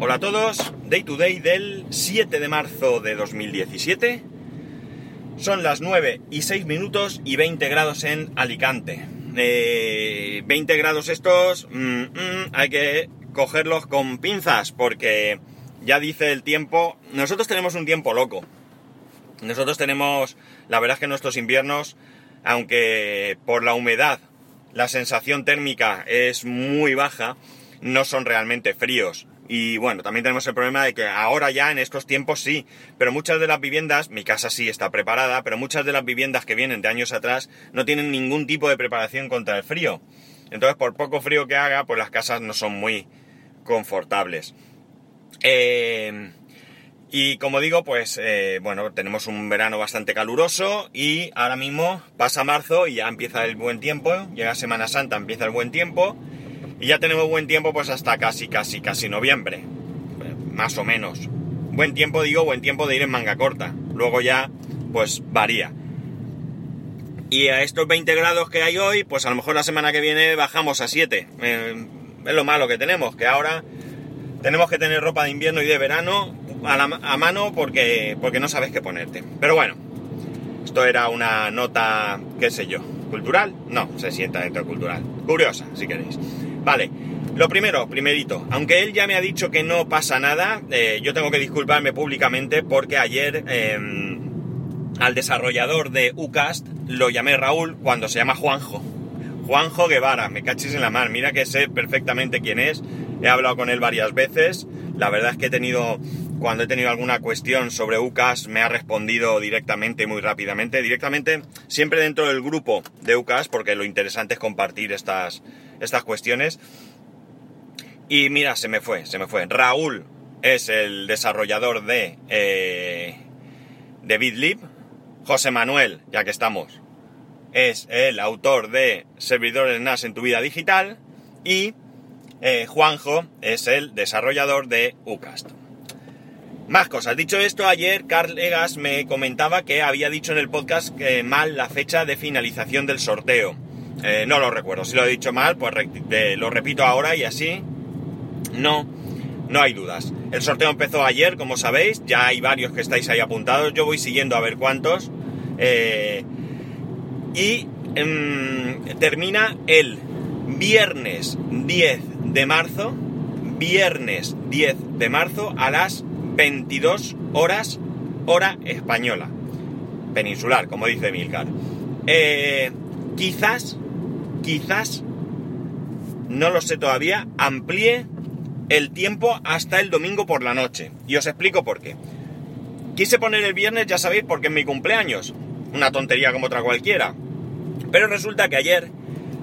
Hola a todos, Day to Day del 7 de marzo de 2017. Son las 9 y 6 minutos y 20 grados en Alicante. 20 eh, grados estos mm, mm, hay que cogerlos con pinzas porque ya dice el tiempo, nosotros tenemos un tiempo loco. Nosotros tenemos, la verdad es que nuestros inviernos, aunque por la humedad la sensación térmica es muy baja, no son realmente fríos. Y bueno, también tenemos el problema de que ahora ya en estos tiempos sí, pero muchas de las viviendas, mi casa sí está preparada, pero muchas de las viviendas que vienen de años atrás no tienen ningún tipo de preparación contra el frío. Entonces, por poco frío que haga, pues las casas no son muy confortables. Eh, y como digo, pues eh, bueno, tenemos un verano bastante caluroso y ahora mismo pasa marzo y ya empieza el buen tiempo, llega Semana Santa, empieza el buen tiempo y ya tenemos buen tiempo pues hasta casi, casi, casi noviembre, más o menos. Buen tiempo digo, buen tiempo de ir en manga corta, luego ya pues varía. Y a estos 20 grados que hay hoy, pues a lo mejor la semana que viene bajamos a 7. Eh, es lo malo que tenemos, que ahora tenemos que tener ropa de invierno y de verano a, mano porque, porque no sabes qué ponerte. Pero bueno, esto era una nota, qué sé yo, cultural. No, se sienta dentro de cultural. Curiosa, si queréis. Vale, lo primero, primerito, aunque él ya me ha dicho que no pasa nada, eh, yo tengo que disculparme públicamente porque ayer em, al desarrollador de Ucast lo llamé Raúl cuando se llama Juanjo. Juanjo Guevara, me cachis en la mar, mira que sé perfectamente quién es, he hablado con él varias veces, la verdad es que he tenido, cuando he tenido alguna cuestión sobre UCAS, me ha respondido directamente muy rápidamente, directamente, siempre dentro del grupo de UCAS, porque lo interesante es compartir estas, estas cuestiones. Y mira, se me fue, se me fue. Raúl es el desarrollador de, eh, de BitLib. José Manuel, ya que estamos, es el autor de Servidores NAS en tu vida digital. Y eh, Juanjo es el desarrollador de Ucast. Más cosas. Dicho esto, ayer Carl Egas me comentaba que había dicho en el podcast que mal la fecha de finalización del sorteo. Eh, no lo recuerdo. Si lo he dicho mal, pues eh, lo repito ahora y así no, no hay dudas. El sorteo empezó ayer, como sabéis. Ya hay varios que estáis ahí apuntados. Yo voy siguiendo a ver cuántos. Eh, y em, termina el viernes 10 de marzo. Viernes 10 de marzo a las 22 horas, hora española. Peninsular, como dice Milcar. quizás quizás, no lo sé todavía, amplíe el tiempo hasta el domingo por la noche. Y os explico por qué. Quise poner el viernes, ya sabéis, porque es mi cumpleaños. Una tontería como otra cualquiera. Pero resulta que ayer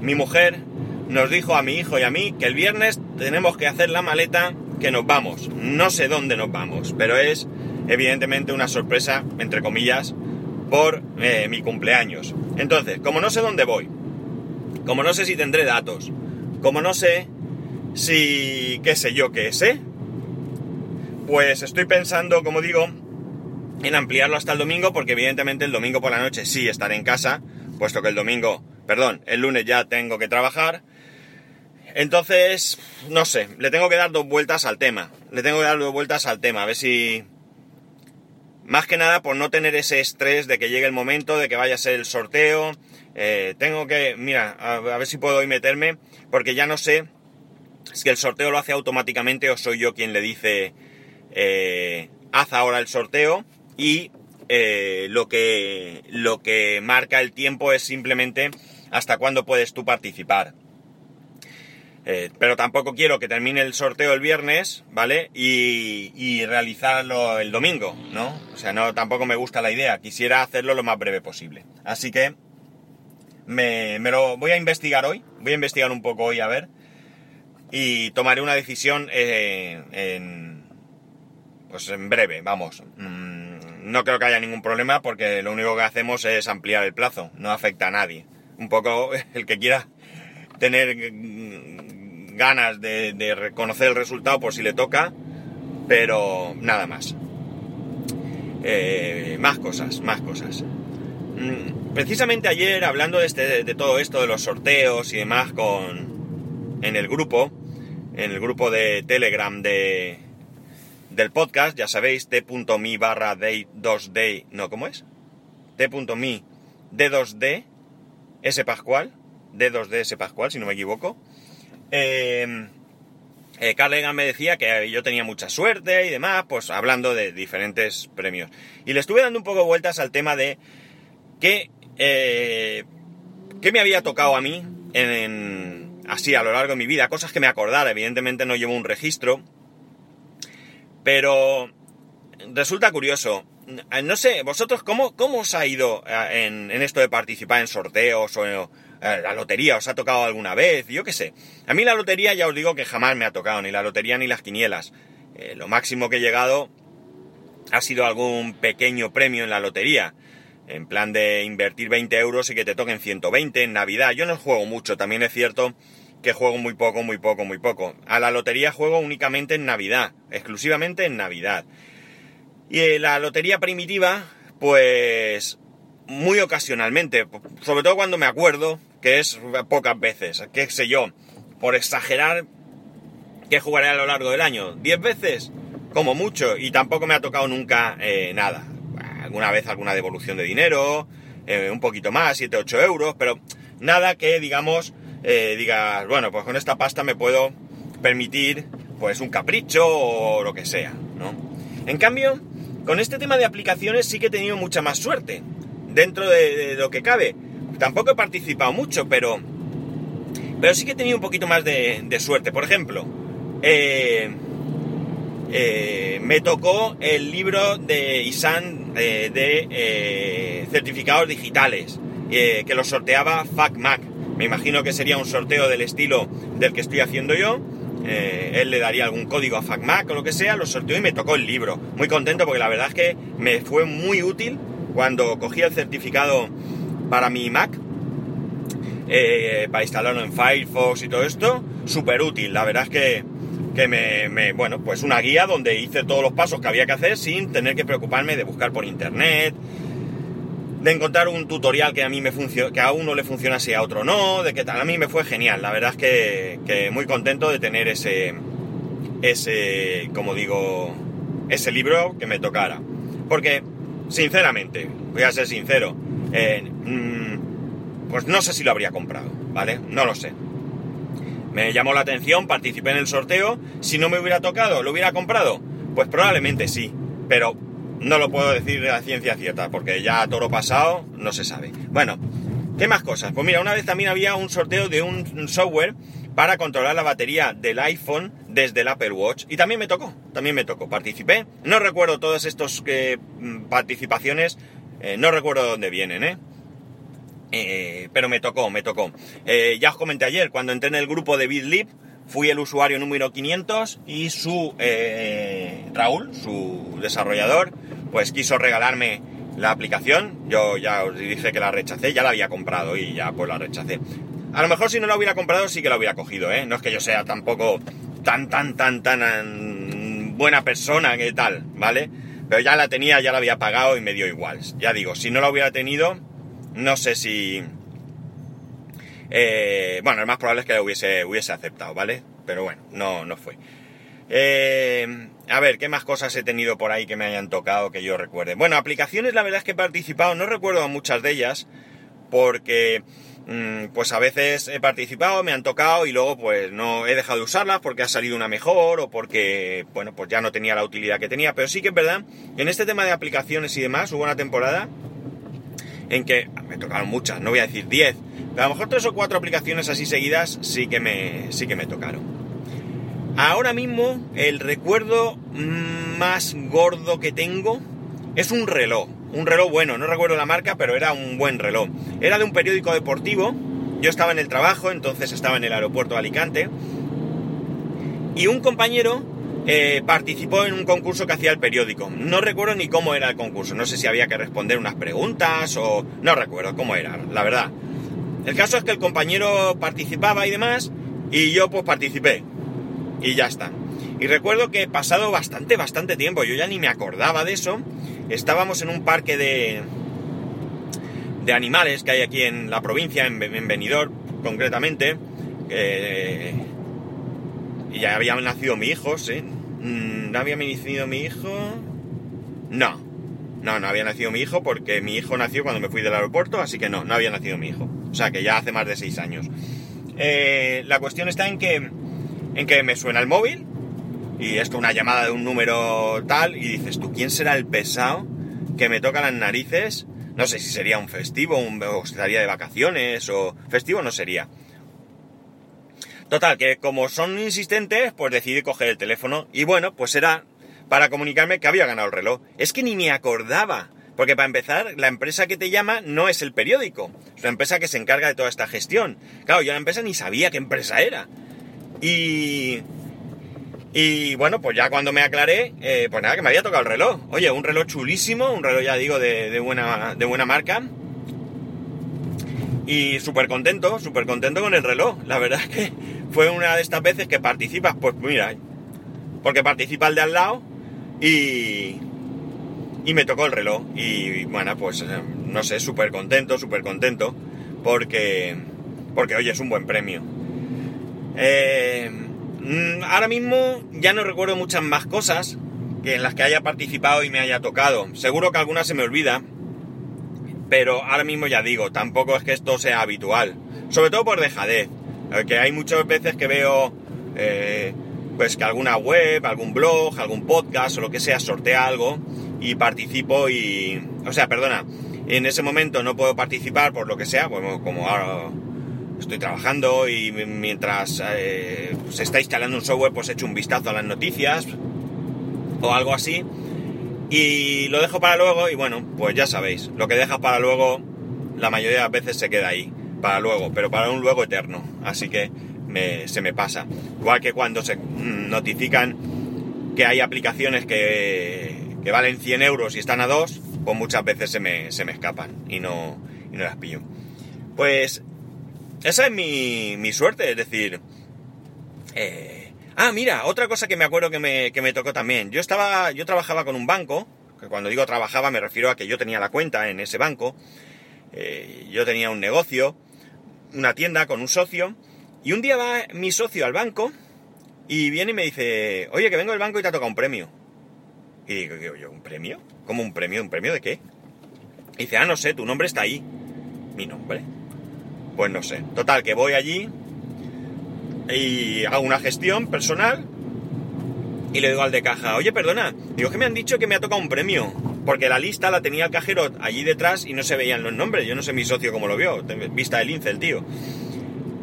mi mujer nos dijo a mi hijo y a mí que el viernes tenemos que hacer la maleta que nos vamos. No sé dónde nos vamos, pero es evidentemente una sorpresa, entre comillas, por eh, mi cumpleaños. Entonces, como no sé dónde voy, como no sé si tendré datos, como no sé si, qué sé yo, qué sé, pues estoy pensando, como digo, en ampliarlo hasta el domingo, porque evidentemente el domingo por la noche sí estaré en casa, puesto que el domingo, perdón, el lunes ya tengo que trabajar. Entonces, no sé, le tengo que dar dos vueltas al tema. Le tengo que dar dos vueltas al tema, a ver si... Más que nada por no tener ese estrés de que llegue el momento, de que vaya a ser el sorteo, eh, tengo que, mira, a, ver si puedo hoy meterme, porque ya no sé si el sorteo lo hace automáticamente o soy yo quien le dice, eh, haz ahora el sorteo y eh, lo, que, lo que marca el tiempo es simplemente hasta cuándo puedes tú participar. Pero tampoco quiero que termine el sorteo el viernes, ¿vale? Y, y, realizarlo el domingo, ¿no? O sea, no, tampoco me gusta la idea. Quisiera hacerlo lo más breve posible. Así que me, lo voy a investigar hoy, voy a investigar un poco hoy a ver, y tomaré una decisión eh, en, pues en breve, vamos. Mm, no creo que haya ningún problema porque lo único que hacemos es ampliar el plazo, no afecta a nadie. Un poco el que quiera tener ganas de, reconocer el resultado por si le toca, pero nada más. Eh, más cosas, más cosas. Mm, precisamente ayer, hablando de, este, de todo esto, de los sorteos y demás, con, en el grupo, en el grupo de Telegram de, del podcast, ya sabéis, t.me barra day 2day, no, ¿cómo es? t.me d2d s pascual, d2d s pascual, si no me equivoco. Eh, eh, me decía que yo tenía mucha suerte y demás, pues hablando de diferentes premios. Y le estuve dando un poco vueltas al tema de qué, eh, qué me había tocado a mí en, así a lo largo de mi vida, cosas que me acordara. Evidentemente no llevo un registro, pero resulta curioso. No sé, vosotros, ¿cómo, cómo os ha ido eh, en, en esto de participar en sorteos o eh, la lotería os ha tocado alguna vez, yo qué sé. A mí la lotería ya os digo que jamás me ha tocado, ni la lotería ni las quinielas. Eh, lo máximo que he llegado ha sido algún pequeño premio en la lotería. En plan de invertir 20 euros y que te toquen 120 en Navidad. Yo no juego mucho, también es cierto que juego muy poco, muy poco, muy poco. A la lotería juego únicamente en Navidad, exclusivamente en Navidad. Y eh, la lotería primitiva, pues muy ocasionalmente, sobre todo cuando me acuerdo, que es pocas veces, qué sé yo, por exagerar, que jugaré a lo largo del año, 10 veces, como mucho, y tampoco me ha tocado nunca eh, nada. Alguna vez alguna devolución de dinero, eh, un poquito más, 7, 8 euros, pero nada que, digamos, eh, digas, bueno, pues con esta pasta me puedo permitir, pues un capricho o lo que sea, ¿no? En cambio, con este tema de aplicaciones sí que he tenido mucha más suerte dentro de, lo que cabe. Tampoco he participado mucho, pero, pero sí que he tenido un poquito más de, suerte. Por ejemplo, eh, eh, me tocó el libro de Isan eh, de certificados digitales, que lo sorteaba FacMac. Me imagino que sería un sorteo del estilo del que estoy haciendo yo. él le daría algún código a FacMac o lo que sea, lo sorteó y me tocó el libro. Muy contento porque la verdad es que me fue muy útil cuando cogí el certificado para mi Mac, eh, para instalarlo en Firefox y todo esto, súper útil. La verdad es que, que me, bueno, pues una guía donde hice todos los pasos que había que hacer sin tener que preocuparme de buscar por internet, de encontrar un tutorial que a mí me funciona, que a uno le funcionase y a otro no, de que tal. A mí me fue genial. La verdad es que, muy contento de tener ese, ese, como digo, ese libro que me tocara. Porque sinceramente, voy a ser sincero, eh, pues no sé si lo habría comprado, ¿vale? No lo sé. Me llamó la atención, participé en el sorteo. Si no me hubiera tocado, ¿lo hubiera comprado? Pues probablemente sí, pero no lo puedo decir de la ciencia cierta, porque ya a toro pasado no se sabe. Bueno, ¿qué más cosas? Pues mira, una vez también había un sorteo de un software para controlar la batería del iPhone desde el Apple Watch. Y también me tocó, también me tocó, participé. No recuerdo todas estas eh, participaciones, eh, no recuerdo de dónde vienen, ¿eh? ¿Eh? pero me tocó, me tocó. ya os comenté ayer, cuando entré en el grupo de BitLib, fui el usuario número 500 y su Raúl, su desarrollador, pues quiso regalarme la aplicación. Yo ya os dije que la rechacé, ya la había comprado y ya pues la rechacé. A lo mejor si no la hubiera comprado sí que la hubiera cogido, ¿eh? No es que yo sea tampoco tan, tan, tan, tan buena persona que tal, ¿vale? Pero ya la tenía, ya la había pagado y me dio igual. Ya digo, si no la hubiera tenido, no sé si... Eh, bueno, lo más probable es que la hubiese, hubiese aceptado, ¿vale? Pero bueno, no, no fue. Eh, a ver, ¿qué más cosas he tenido por ahí que me hayan tocado que yo recuerde? Bueno, aplicaciones la verdad es que he participado, no recuerdo muchas de ellas, porque Mm, pues a veces he participado, me han tocado y luego pues no he dejado de usarlas porque ha salido una mejor o porque, bueno, pues ya no tenía la utilidad que tenía. Pero sí que es verdad, en este tema de aplicaciones y demás hubo una temporada en que me tocaron muchas, no voy a decir 10, pero a lo mejor tres o cuatro aplicaciones así seguidas sí que me, sí que me tocaron. Ahora mismo el recuerdo más gordo que tengo es un reloj un reloj bueno, no recuerdo la marca, pero era un buen reloj. Era de un periódico deportivo, yo estaba en el trabajo, entonces estaba en el aeropuerto de Alicante, y un compañero eh, participó en un concurso que hacía el periódico. No recuerdo ni cómo era el concurso, no sé si había que responder unas preguntas o... no recuerdo cómo era, la verdad. El caso es que el compañero participaba y demás, y yo pues participé. Y ya está. Y recuerdo que pasado bastante, bastante tiempo, yo ya ni me acordaba de eso, estábamos en un parque de, de animales que hay aquí en la provincia, en, Benidorm concretamente, y ya había nacido mi hijo, ¿sí? Mm, ¿No había nacido mi hijo? No. No, no había nacido mi hijo porque mi hijo nació cuando me fui del aeropuerto, así que no, no había nacido mi hijo. O sea que ya hace más de seis años. Eh, la cuestión está en que, en que me suena el móvil y esto una llamada de un número tal y dices, ¿tú quién será el pesado que me toca las narices? No sé si sería un festivo, un, o estaría de vacaciones o festivo no sería. Total, que como son insistentes, pues decidí coger el teléfono y bueno, pues era para comunicarme que había ganado el reloj. Es que ni me acordaba. Porque para empezar, la empresa que te llama no es el periódico, es una empresa que se encarga de toda esta gestión. Claro, yo la empresa ni sabía qué empresa era. Y... Y bueno, pues ya cuando me aclaré, eh, pues nada, que me había tocado el reloj. Oye, un reloj chulísimo, un reloj ya digo de, buena, de buena marca. Y súper contento, súper contento con el reloj. La verdad es que fue una de estas veces que participas, pues mira, porque participa el de al lado y, y me tocó el reloj. Y bueno, pues eh, no sé, súper contento, súper contento, porque, porque oye, es un buen premio. Eh, mm, ahora mismo ya no recuerdo muchas más cosas que en las que haya participado y me haya tocado. Seguro que alguna se me olvida, pero ahora mismo ya digo, tampoco es que esto sea habitual. Sobre todo por dejadez. Que hay muchas veces que veo eh, pues que alguna web, algún blog, algún podcast o lo que sea sortea algo y participo y... O sea, perdona, en ese momento no puedo participar por lo que sea, como, como ahora estoy trabajando y mientras eh, se está instalando un software pues he hecho un vistazo a las noticias o algo así y lo dejo para luego y bueno, pues ya sabéis, lo que dejas para luego la mayoría de las veces se queda ahí, para luego, pero para un luego eterno, así que se me pasa. Igual que cuando se notifican que hay aplicaciones que, valen 100 euros y están a 2, pues muchas veces se me, escapan y no, no las pillo. Pues esa es mi, suerte, es decir... Eh, ah, mira, otra cosa que me acuerdo que me, que me tocó también. Yo estaba, yo trabajaba con un banco, que cuando digo trabajaba me refiero a que yo tenía la cuenta en ese banco. Eh, yo tenía un negocio, una tienda con un socio, y un día va mi socio al banco y viene y me dice, oye, que vengo del banco y te ha tocado un premio. Y digo, yo, ¿un premio? ¿Cómo un premio? ¿Un premio de qué? Y dice, ah, no sé, tu nombre está ahí. ¿Mi nombre? Pues no sé. Total, que voy allí y hago una gestión personal y le digo al de caja, oye, perdona, digo que me han dicho que me ha tocado un premio. Porque la lista la tenía el cajero allí detrás y no se veían los nombres. Yo no sé mi socio cómo lo vio. Vista del lince el tío.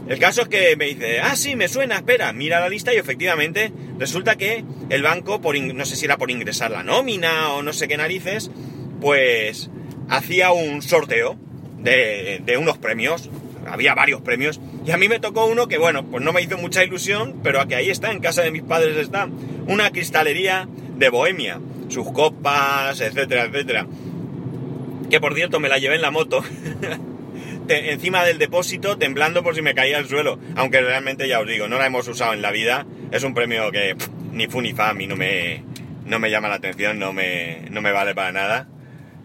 El caso es que me dice, ah, sí, me suena, espera, mira la lista y efectivamente resulta que el banco, por no sé si era por ingresar la nómina o no sé qué narices, pues hacía un sorteo de, de unos premios. Había varios premios y a mí me tocó uno que, bueno, pues no me hizo mucha ilusión, pero a que ahí está, en casa de mis padres está, una cristalería de Bohemia, sus copas, etcétera, etcétera. Que por cierto me la llevé en la moto. encima del depósito temblando por si me caía al suelo. Aunque realmente ya os digo, no la hemos usado en la vida. Es un premio que ni fu ni fa a mí no me, no me llama la atención, no me, no me vale para nada.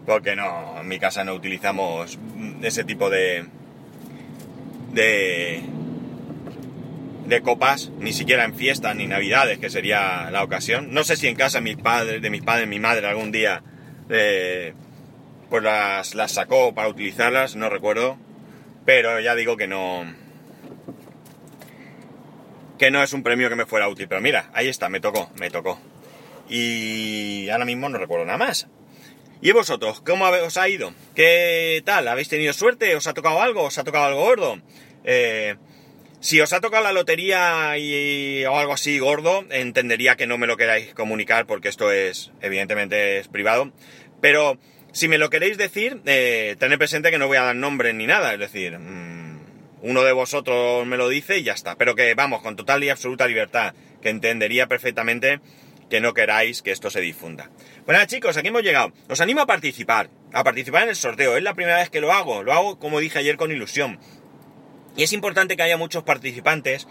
Porque no, en mi casa no utilizamos ese tipo de, de, de copas, ni siquiera en fiestas ni navidades, que sería la ocasión. No sé si en casa mis padres, de mis padres, mi madre algún día eh, pues las, las sacó para utilizarlas, no recuerdo. Pero ya digo que no. Que no es un premio que me fuera útil. Pero mira, ahí está, me tocó, me tocó. Y ahora mismo no recuerdo nada más. ¿Y vosotros? ¿Cómo os ha ido? ¿Qué tal? ¿Habéis tenido suerte? ¿Os ha tocado algo? ¿Os ha tocado algo gordo? Eh, si os ha tocado la lotería y, o algo así gordo, entendería que no me lo queráis comunicar porque esto es, evidentemente, es privado. Pero si me lo queréis decir, eh, tened presente que no voy a dar nombre ni nada, es decir, mm, uno de vosotros me lo dice y ya está. Pero que vamos, con total y absoluta libertad, que entendería perfectamente que no queráis que esto se difunda. Bueno chicos, aquí hemos llegado. Os animo a participar, a participar en el sorteo. Es la primera vez que lo hago, lo hago como dije ayer con ilusión. Y es importante que haya muchos participantes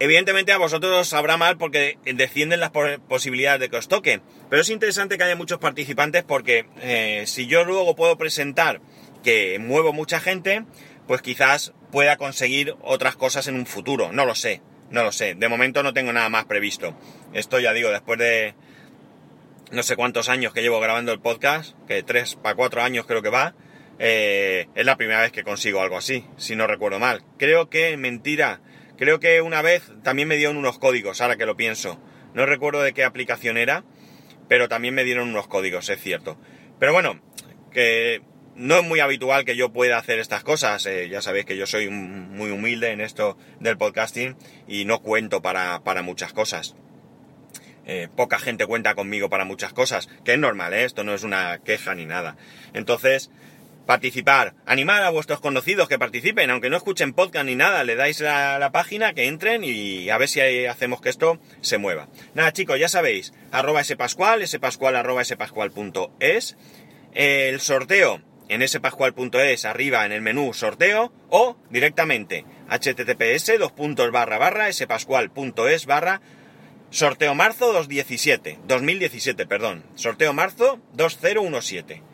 Evidentemente a vosotros os sabrá mal porque descienden las posibilidades de que os toque, pero es interesante que haya muchos participantes porque eh, si yo luego puedo presentar que muevo mucha gente, pues quizás pueda conseguir otras cosas en un futuro, no lo sé. No lo sé, de momento no tengo nada más previsto. Esto ya digo, después de no sé cuántos años que llevo grabando el podcast, que tres para cuatro años creo que va, eh, es la primera vez que consigo algo así, si no recuerdo mal. Creo que, mentira, creo que una vez también me dieron unos códigos, ahora que lo pienso. No recuerdo de qué aplicación era, pero también me dieron unos códigos, es cierto. Pero bueno, que no es muy habitual que yo pueda hacer estas cosas. Eh, ya sabéis que yo soy muy humilde en esto del podcasting y no cuento para, muchas cosas. Eh, poca gente cuenta conmigo para muchas cosas, que es normal, esto no es una queja ni nada. Entonces, participar, animar a vuestros conocidos que participen, aunque no escuchen podcast ni nada, le dais a la página, que entren y a ver si hacemos que esto se mueva. Nada chicos, ya sabéis, arroba spascual, spascual arroba spascual.es, el sorteo en spascual.es arriba en el menú sorteo o directamente https dos puntos barra barra spascual.es barra sorteo marzo 2017, 2017, perdón, sorteo marzo 2017.